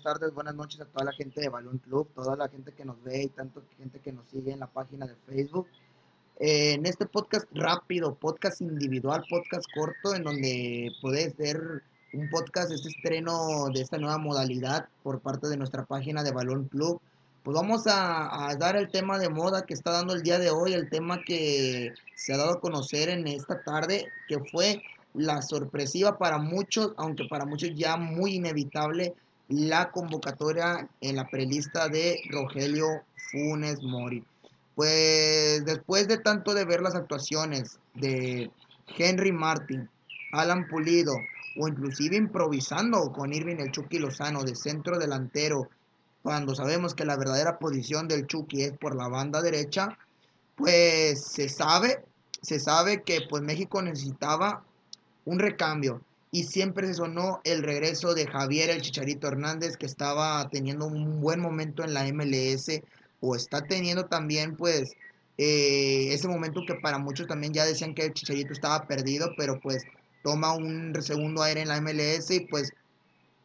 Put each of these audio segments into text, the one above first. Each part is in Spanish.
tardes, buenas noches a toda la gente de Balón Club, toda la gente que nos ve y tanto gente que nos sigue en la página de Facebook. Eh, en este podcast rápido, podcast individual, podcast corto, en donde puedes ver un podcast, este estreno de esta nueva modalidad por parte de nuestra página de Balón Club. Pues vamos a, a, dar el tema de moda que está dando el día de hoy, el tema que se ha dado a conocer en esta tarde, que fue la sorpresiva para muchos, aunque para muchos ya muy inevitable, la convocatoria en la prelista de Rogelio Funes Mori. Pues después de tanto de ver las actuaciones de Henry Martin, Alan Pulido, o inclusive improvisando con Irving el Chucky Lozano de centro delantero, cuando sabemos que la verdadera posición del Chucky es por la banda derecha, pues se sabe, se sabe que pues México necesitaba un recambio. Y siempre se sonó el regreso de Javier el Chicharito Hernández, que estaba teniendo un buen momento en la MLS, o está teniendo también, pues, eh, ese momento que para muchos también ya decían que el Chicharito estaba perdido, pero pues toma un segundo aire en la MLS y pues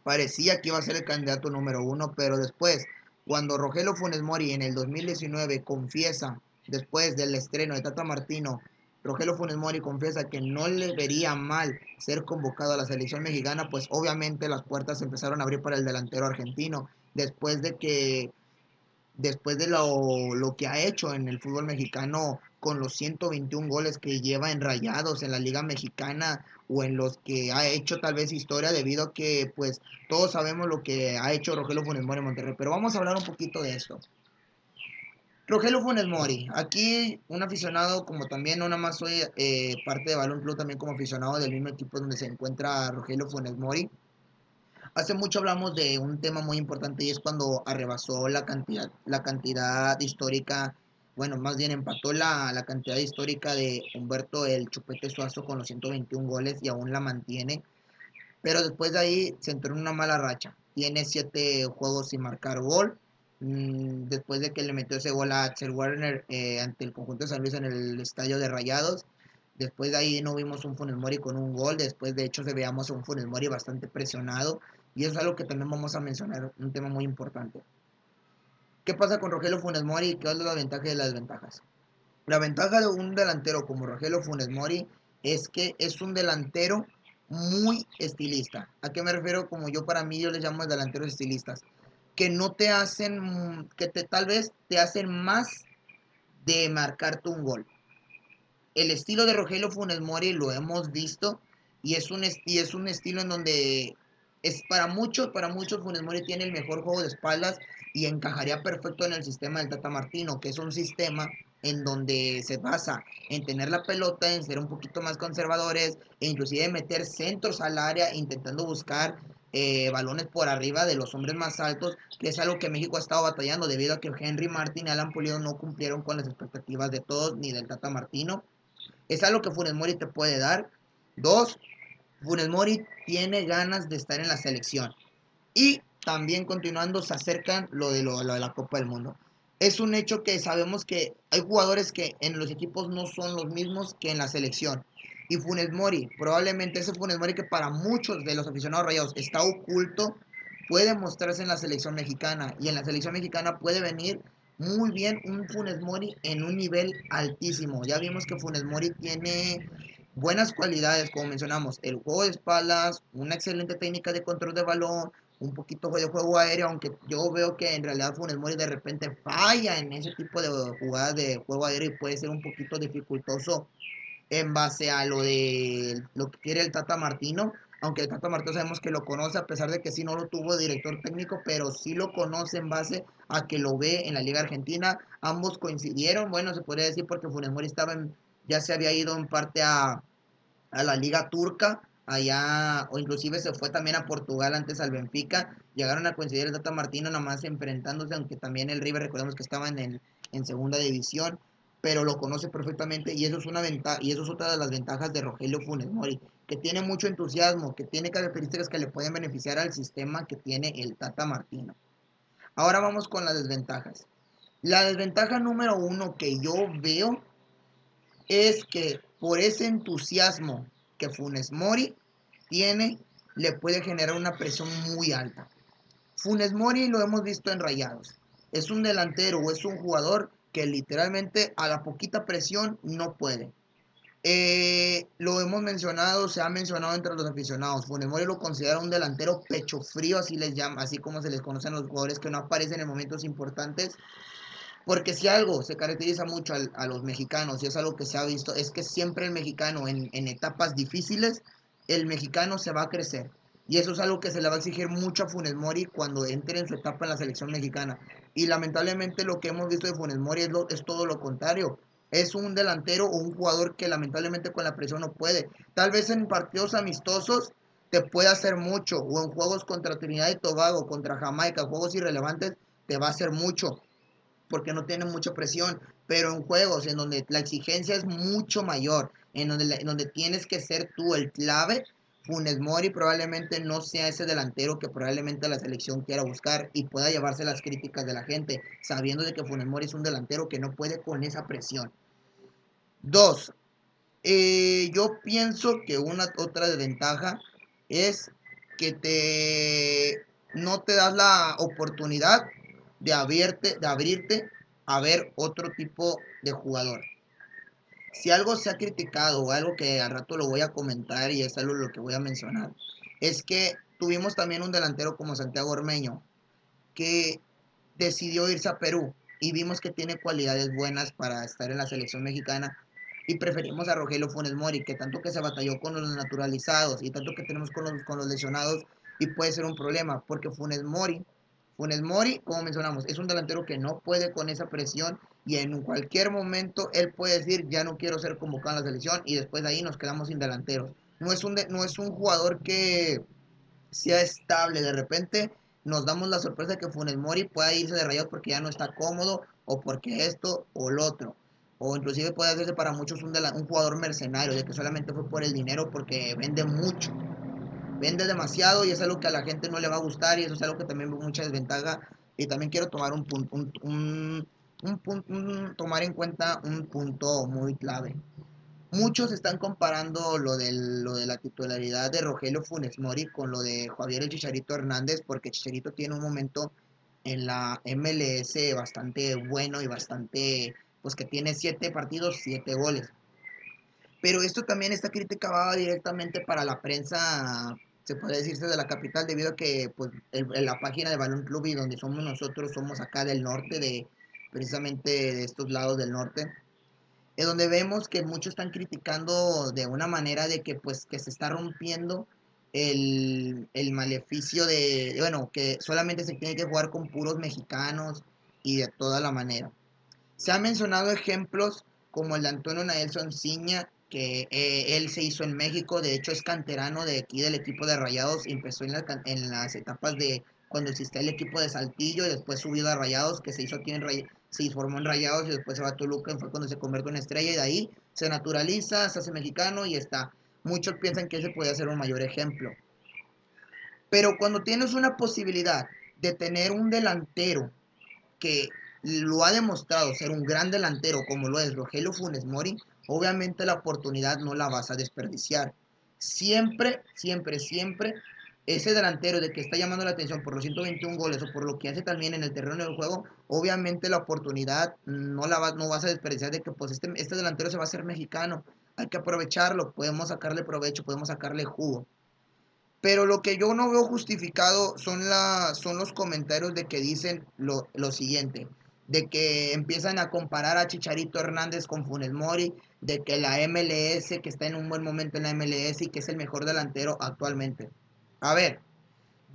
parecía que iba a ser el candidato número uno, pero después, cuando Rogelio Funes Mori en el 2019 confiesa, después del estreno de Tata Martino, Rogelio Funes Mori confiesa que no le vería mal ser convocado a la selección mexicana, pues obviamente las puertas empezaron a abrir para el delantero argentino, después de que, después de lo, lo que ha hecho en el fútbol mexicano con los 121 goles que lleva en rayados en la liga mexicana o en los que ha hecho tal vez historia debido a que pues todos sabemos lo que ha hecho Rogelio Funes Mori en Monterrey, pero vamos a hablar un poquito de esto. Rogelio Funes Mori, aquí un aficionado, como también no nada más soy eh, parte de Balón Club, también como aficionado del mismo equipo donde se encuentra Rogelio Funes Mori. Hace mucho hablamos de un tema muy importante y es cuando arrebasó la cantidad, la cantidad histórica, bueno, más bien empató la, la cantidad histórica de Humberto el Chupete Suazo con los 121 goles y aún la mantiene. Pero después de ahí se entró en una mala racha. Tiene siete juegos sin marcar gol Mm, después de que le metió ese gol a Axel Werner eh, ante el conjunto de San Luis en el estadio de Rayados. Después de ahí no vimos un Funes Mori con un gol. Después, de hecho, se veamos un Funes Mori bastante presionado. Y eso es algo que también vamos a mencionar, un tema muy importante. ¿Qué pasa con Rogelio Funes Mori? ¿Qué es la ventaja y las desventajas? La ventaja de un delantero como Rogelio Funes Mori es que es un delantero muy estilista. ¿A qué me refiero? Como yo para mí yo les llamo delanteros estilistas que no te hacen, que te, tal vez te hacen más de marcarte un gol. El estilo de Rogelio Funes Mori lo hemos visto y es un, y es un estilo en donde es para muchos, para muchos Funes Mori tiene el mejor juego de espaldas y encajaría perfecto en el sistema del Tata Martino, que es un sistema en donde se basa en tener la pelota, en ser un poquito más conservadores e inclusive meter centros al área intentando buscar eh, balones por arriba de los hombres más altos, que es algo que México ha estado batallando debido a que Henry Martin y Alan Pulido no cumplieron con las expectativas de todos ni del Tata Martino. Es algo que Funes Mori te puede dar. Dos, Funes Mori tiene ganas de estar en la selección. Y también continuando se acercan lo de, lo de la Copa del Mundo. Es un hecho que sabemos que hay jugadores que en los equipos no son los mismos que en la selección y Funes Mori, probablemente ese Funes Mori que para muchos de los aficionados rayados está oculto, puede mostrarse en la selección mexicana y en la selección mexicana puede venir muy bien un Funes Mori en un nivel altísimo. Ya vimos que Funes Mori tiene buenas cualidades, como mencionamos, el juego de espaldas, una excelente técnica de control de balón, un poquito de juego aéreo, aunque yo veo que en realidad Funes Mori de repente falla en ese tipo de jugadas de juego aéreo y puede ser un poquito dificultoso en base a lo de lo que quiere el Tata Martino, aunque el Tata Martino sabemos que lo conoce a pesar de que sí no lo tuvo director técnico, pero sí lo conoce en base a que lo ve en la Liga Argentina. Ambos coincidieron, bueno, se podría decir porque Funes Mori estaba en, ya se había ido en parte a, a la Liga Turca, allá, o inclusive se fue también a Portugal antes al Benfica, llegaron a coincidir el Tata Martino nada más enfrentándose, aunque también el River recordemos que estaba en, en segunda división, pero lo conoce perfectamente y eso es una ventaja y eso es otra de las ventajas de Rogelio Funes Mori, que tiene mucho entusiasmo, que tiene características que le pueden beneficiar al sistema que tiene el Tata Martino. Ahora vamos con las desventajas. La desventaja número uno que yo veo es que por ese entusiasmo que Funes Mori tiene, le puede generar una presión muy alta. Funes Mori lo hemos visto en Rayados. Es un delantero o es un jugador que literalmente a la poquita presión no puede. Eh, lo hemos mencionado, se ha mencionado entre los aficionados. Funes Mori lo considera un delantero pecho frío, así les llama, así como se les conocen los jugadores que no aparecen en momentos importantes. Porque si algo se caracteriza mucho a, los mexicanos, y es algo que se ha visto, es que siempre el mexicano en, en etapas difíciles, el mexicano se va a crecer. Y eso es algo que se le va a exigir mucho a Funes Mori cuando entre en su etapa en la selección mexicana. Y lamentablemente lo que hemos visto de Funes Mori es, es todo lo contrario. Es un delantero o un jugador que lamentablemente con la presión no puede. Tal vez en partidos amistosos te puede hacer mucho. O en juegos contra Trinidad y Tobago, contra Jamaica, juegos irrelevantes, te va a hacer mucho. Porque no tiene mucha presión. Pero en juegos en donde la exigencia es mucho mayor, en donde, en donde tienes que ser tú el clave, Funes Mori probablemente no sea ese delantero que probablemente la selección quiera buscar y pueda llevarse las críticas de la gente, sabiendo de que Funes Mori es un delantero que no puede con esa presión. Dos, eh, yo pienso que una otra desventaja es que te no te das la oportunidad de abrirte, de abrirte a ver otro tipo de jugador si algo se ha criticado o algo que al rato lo voy a comentar y es algo lo que voy a mencionar, es que tuvimos también un delantero como Santiago Ormeño que decidió irse a Perú y vimos que tiene cualidades buenas para estar en la selección mexicana y preferimos a Rogelio Funes Mori, que tanto que se batalló con los naturalizados y tanto que tenemos con los, con los lesionados y puede ser un problema, porque Funes Mori, Funes Mori, como mencionamos, es un delantero que no puede con esa presión y en cualquier momento él puede decir ya no quiero ser convocado a la selección y después de ahí nos quedamos sin delanteros. No es un, no es un jugador que sea estable, de repente nos damos la sorpresa de que Funes Mori pueda irse de rayados porque ya no está cómodo o porque esto o lo otro. O inclusive puede hacerse para muchos un, un jugador mercenario, de que solamente fue por el dinero porque vende mucho. Vende demasiado y es algo que a la gente no le va a gustar y eso es algo que también ve mucha desventaja. Y también quiero tomar un, punto, un un, punto, tomar en cuenta un punto muy clave. Muchos están comparando lo, lo de la titularidad de Rogelio Funes Mori con lo de Javier el Chicharito Hernández, porque Chicharito tiene un momento en la MLS bastante bueno y bastante, pues que tiene siete partidos, siete goles. Pero esto también, esta crítica va directamente para la prensa, se puede decirse de la capital, debido a que pues, la página de Balón Club y donde somos nosotros, somos acá del norte de, precisamente de estos lados del norte, es donde vemos que muchos están criticando de una manera de que pues que se está rompiendo el, el maleficio de, bueno, que solamente se tiene que jugar con puros mexicanos y de toda la manera. Se han mencionado ejemplos como el de Antonio Nelson Ciña, que eh, él se hizo en México, de hecho es canterano de aquí del equipo de Rayados, empezó en, en las etapas de cuando existía el equipo de Saltillo y después subido a Rayados, que se hizo aquí en, se formó en Rayados y después se va a Toluca, fue cuando se convierte en estrella y de ahí se naturaliza, se hace mexicano y está. Muchos piensan que ese puede ser un mayor ejemplo. Pero cuando tienes una posibilidad de tener un delantero que lo ha demostrado ser un gran delantero como lo es Rogelio Funes Mori, obviamente la oportunidad no la vas a desperdiciar. Siempre, siempre, siempre ese delantero de que está llamando la atención por los 121 goles o por lo que hace también en el terreno del juego, obviamente la oportunidad no la no vas a desperdiciar de que pues este, este delantero se va a hacer mexicano, hay que aprovecharlo, podemos sacarle provecho, podemos sacarle jugo. Pero lo que yo no veo justificado son, la, son los comentarios de que dicen lo, lo siguiente, de que empiezan a comparar a Chicharito Hernández con Funes Mori, de que la MLS, que está en un buen momento en la MLS y que es el mejor delantero actualmente. A ver,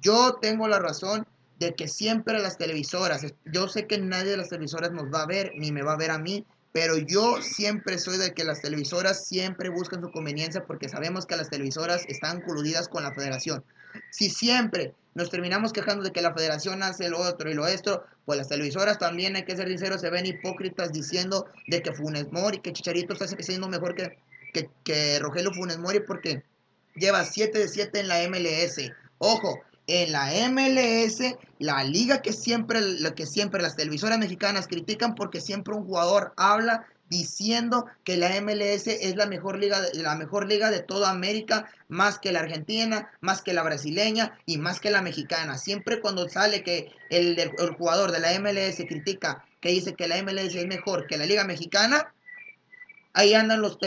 yo tengo la razón de que siempre las televisoras, yo sé que nadie de las televisoras nos va a ver, ni me va a ver a mí, pero yo siempre soy de que las televisoras siempre buscan su conveniencia porque sabemos que las televisoras están coludidas con la federación. Si siempre nos terminamos quejando de que la federación hace lo otro y lo esto, pues las televisoras también, hay que ser sinceros, se ven hipócritas diciendo de que Funes Mori, que Chicharito está siendo mejor que, que, Rogelio Funes Mori porque lleva 7 de 7 en la MLS. Ojo, en la MLS, la liga que siempre, que siempre las televisoras mexicanas critican porque siempre un jugador habla diciendo que la MLS es la mejor liga la mejor liga de toda América, más que la argentina, más que la brasileña y más que la mexicana. Siempre cuando sale que el, el jugador de la MLS critica que dice que la MLS es mejor que la liga mexicana, ahí andan los,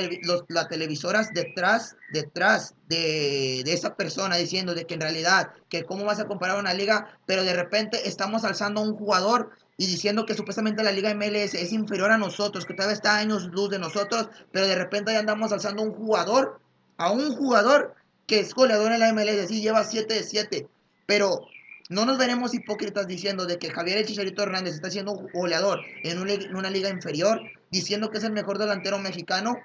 las televisoras detrás, detrás de, esa persona diciendo de que en realidad, que cómo vas a comparar una liga, pero de repente estamos alzando a un jugador y diciendo que supuestamente la liga MLS es inferior a nosotros, que todavía está años luz de nosotros, pero de repente ahí andamos alzando a un jugador, a un jugador que es goleador en la MLS, sí lleva 7 de 7, pero no nos veremos hipócritas diciendo de que Javier El Chicharito Hernández está siendo un goleador en una, liga inferior, diciendo que es el mejor delantero mexicano.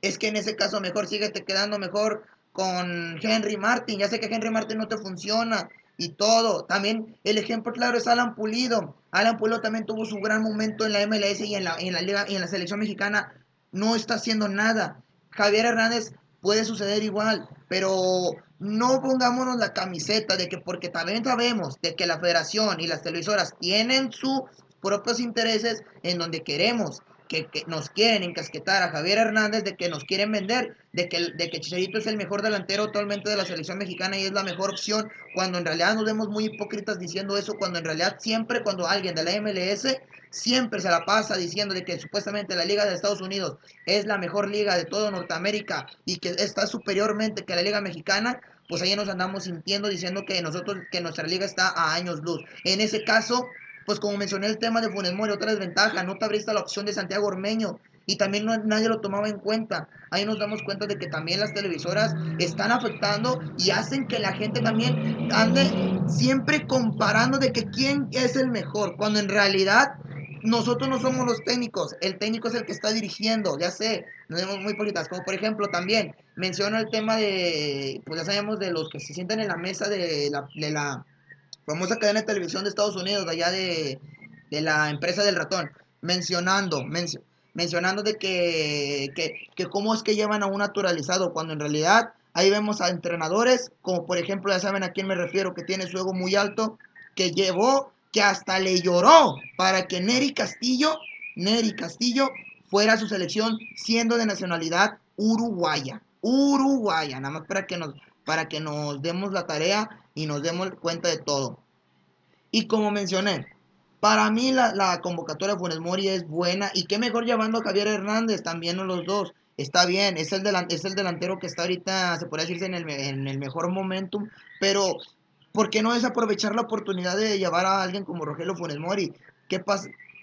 Es que en ese caso mejor síguete quedando mejor con Henry Martin. Ya sé que Henry Martin no te funciona y todo. También el ejemplo claro es Alan Pulido. Alan Pulido también tuvo su gran momento en la MLS y en la, en la liga y en la selección mexicana. No está haciendo nada. Javier Hernández puede suceder igual, pero no pongámonos la camiseta de que porque también sabemos de que la federación y las televisoras tienen sus propios intereses en donde queremos que, nos quieren encasquetar a Javier Hernández, de que nos quieren vender, de que, Chicharito es el mejor delantero actualmente de la selección mexicana y es la mejor opción, cuando en realidad nos vemos muy hipócritas diciendo eso, cuando en realidad siempre cuando alguien de la MLS siempre se la pasa diciendo de que supuestamente la Liga de Estados Unidos es la mejor liga de todo Norteamérica y que está superiormente que la Liga Mexicana, pues ahí nos andamos sintiendo diciendo que nosotros, que nuestra liga está a años luz. En ese caso, pues como mencioné el tema de Funes Mori, otra desventaja, no te abriste la opción de Santiago Ormeño y también nadie lo tomaba en cuenta. Ahí nos damos cuenta de que también las televisoras están afectando y hacen que la gente también ande siempre comparando de que quién es el mejor, cuando en realidad nosotros no somos los técnicos, el técnico es el que está dirigiendo, ya sé, nos vemos muy politas, como por ejemplo también menciono el tema de, pues ya sabemos de los que se sientan en la mesa de la famosa cadena de televisión de Estados Unidos, de allá de, la empresa del ratón, mencionando, mencionando de que, que, que cómo es que llevan a un naturalizado, cuando en realidad ahí vemos a entrenadores, como por ejemplo, ya saben a quién me refiero, que tiene su ego muy alto, que llevó que hasta le lloró para que Neri Castillo, Neri Castillo fuera su selección siendo de nacionalidad uruguaya. Uruguaya, nada más para que nos, para que nos demos la tarea y nos demos cuenta de todo. Y como mencioné, para mí la, convocatoria de Funes Mori es buena y qué mejor llevando a Javier Hernández también los dos. Está bien, es el, es el delantero que está ahorita, se puede decirse, en el, en el mejor momentum, pero ¿Por qué no desaprovechar la oportunidad de llevar a alguien como Rogelio Funes Mori? ¿Qué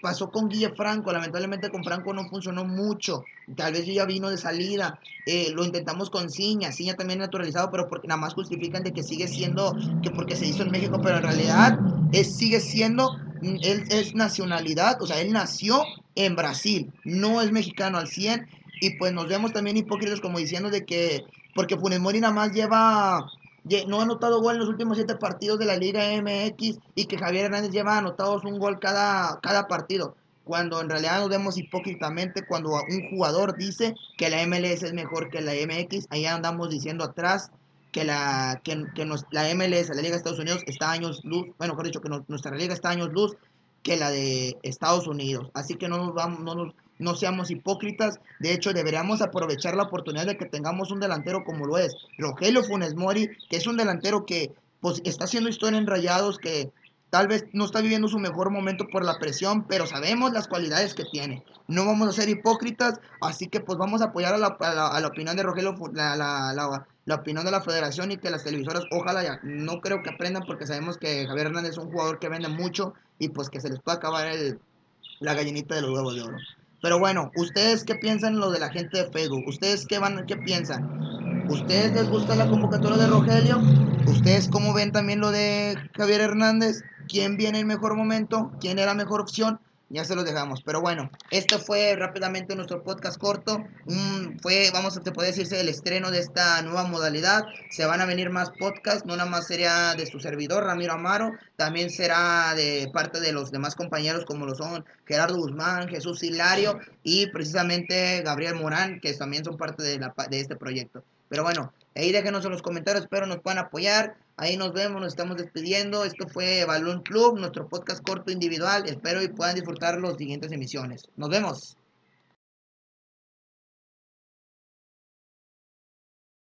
pasó con Guille Franco? Lamentablemente con Franco no funcionó mucho. Tal vez ya vino de salida. Eh, lo intentamos con Ciña. Ciña también naturalizado, pero porque nada más justifican de que sigue siendo, que porque se hizo en México, pero en realidad es, sigue siendo, mm, él es nacionalidad, o sea, él nació en Brasil, no es mexicano al 100. Y pues nos vemos también hipócritas como diciendo de que, porque Funes Mori nada más lleva no ha anotado gol en los últimos siete partidos de la Liga MX y que Javier Hernández lleva anotados un gol cada, cada partido. Cuando en realidad nos vemos hipócritamente cuando un jugador dice que la MLS es mejor que la MX, ahí andamos diciendo atrás que la que, la MLS, la Liga de Estados Unidos, está años luz, bueno, mejor dicho, que nuestra liga está años luz que la de Estados Unidos. Así que no nos vamos, no nos, no seamos hipócritas. De hecho, deberíamos aprovechar la oportunidad de que tengamos un delantero como lo es Rogelio Funes Mori, que es un delantero que pues, está haciendo historia en rayados, que tal vez no está viviendo su mejor momento por la presión, pero sabemos las cualidades que tiene. No vamos a ser hipócritas, así que pues vamos a apoyar a la, a la, opinión de Rogelio, la, la, la, opinión de la federación y que las televisoras, ojalá ya, no creo que aprendan porque sabemos que Javier Hernández es un jugador que vende mucho y pues que se les puede acabar el, la gallinita de los huevos de oro. Pero bueno, ¿ustedes qué piensan lo de la gente de Facebook? ¿Ustedes qué van, qué piensan? ¿Ustedes les gusta la convocatoria de Rogelio? ¿Ustedes cómo ven también lo de Javier Hernández? ¿Quién viene en mejor momento? ¿Quién era mejor opción? Ya se los dejamos. Pero bueno, este fue rápidamente nuestro podcast corto. fue, vamos a te puede decirse, el estreno de esta nueva modalidad. Se van a venir más podcasts, no nada más sería de su servidor, Ramiro Amaro, también será de parte de los demás compañeros como lo son Gerardo Guzmán, Jesús Hilario y precisamente Gabriel Morán, que también son parte de, la, de este proyecto. Pero bueno, ahí déjenos en los comentarios, espero nos puedan apoyar. Ahí nos vemos, nos estamos despidiendo. Esto fue Balloon Club, nuestro podcast corto individual. Espero y puedan disfrutar las siguientes emisiones. Nos vemos.